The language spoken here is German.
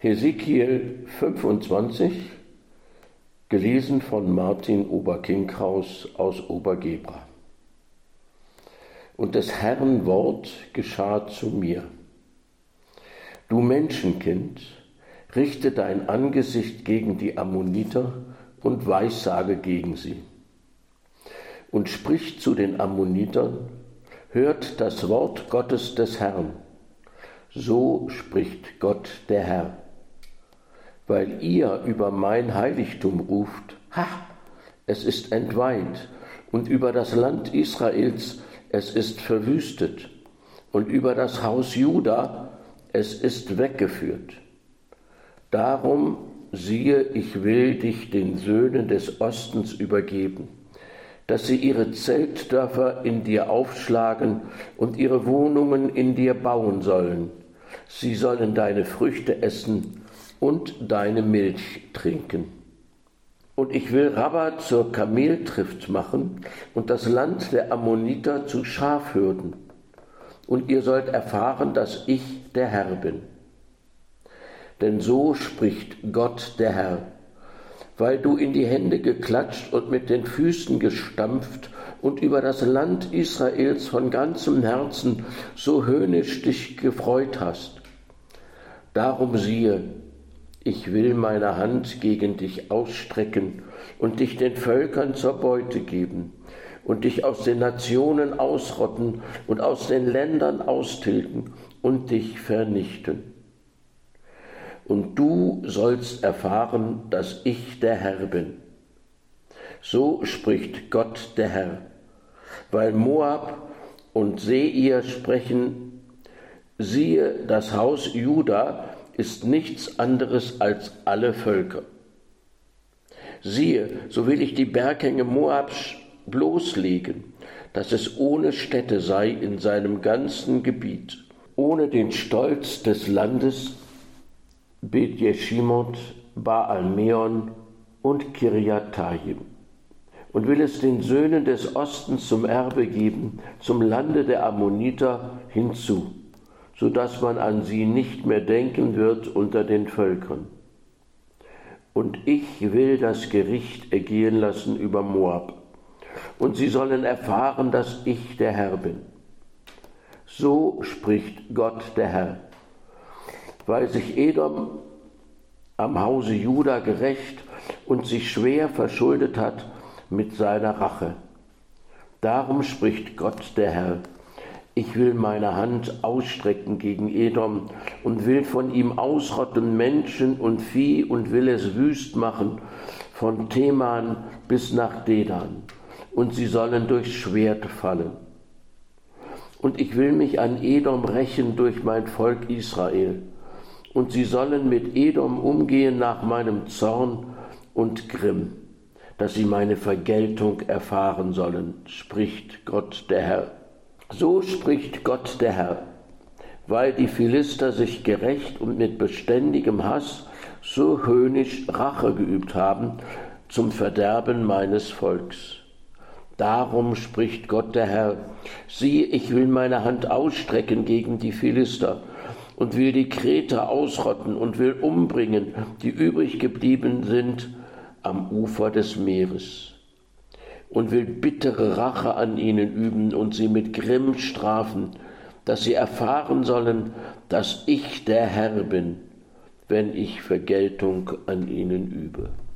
Hesekiel 25, gelesen von Martin Oberkinkhaus aus Obergebra. Und des Herrn Wort geschah zu mir. Du Menschenkind, richte dein Angesicht gegen die Ammoniter und weissage gegen sie. Und sprich zu den Ammonitern, hört das Wort Gottes des Herrn. So spricht Gott der Herr weil ihr über mein Heiligtum ruft, ha, es ist entweiht, und über das Land Israels, es ist verwüstet, und über das Haus Juda, es ist weggeführt. Darum siehe, ich will dich den Söhnen des Ostens übergeben, dass sie ihre Zeltdörfer in dir aufschlagen und ihre Wohnungen in dir bauen sollen. Sie sollen deine Früchte essen und deine Milch trinken. Und ich will Rabba zur Kameltrift machen und das Land der Ammoniter zu Schafhürden. Und ihr sollt erfahren, dass ich der Herr bin. Denn so spricht Gott der Herr, weil du in die Hände geklatscht und mit den Füßen gestampft und über das Land Israels von ganzem Herzen so höhnisch dich gefreut hast. Darum siehe, ich will meine Hand gegen dich ausstrecken und dich den Völkern zur Beute geben und dich aus den Nationen ausrotten und aus den Ländern austilgen und dich vernichten. Und du sollst erfahren, dass ich der Herr bin. So spricht Gott der Herr, weil Moab und Seir sprechen, siehe, das Haus Juda ist nichts anderes als alle Völker. Siehe, so will ich die Berghänge Moabs bloßlegen, dass es ohne Städte sei in seinem ganzen Gebiet, ohne den Stolz des Landes Bet Jeshimot, Baal Meon und Kiriatayim und will es den Söhnen des Ostens zum Erbe geben, zum Lande der Ammoniter hinzu so dass man an sie nicht mehr denken wird unter den Völkern. Und ich will das Gericht ergehen lassen über Moab, und sie sollen erfahren, dass ich der Herr bin. So spricht Gott der Herr, weil sich Edom am Hause Juda gerecht und sich schwer verschuldet hat mit seiner Rache. Darum spricht Gott der Herr ich will meine Hand ausstrecken gegen Edom und will von ihm ausrotten Menschen und Vieh und will es wüst machen von Teman bis nach Dedan und sie sollen durchs Schwert fallen. Und ich will mich an Edom rächen durch mein Volk Israel und sie sollen mit Edom umgehen nach meinem Zorn und Grimm, dass sie meine Vergeltung erfahren sollen, spricht Gott der Herr. So spricht Gott der Herr, weil die Philister sich gerecht und mit beständigem Hass so höhnisch Rache geübt haben zum Verderben meines Volks. Darum spricht Gott der Herr, siehe, ich will meine Hand ausstrecken gegen die Philister und will die Kreter ausrotten und will umbringen, die übrig geblieben sind am Ufer des Meeres und will bittere Rache an ihnen üben und sie mit Grimm strafen, dass sie erfahren sollen, dass ich der Herr bin, wenn ich Vergeltung an ihnen übe.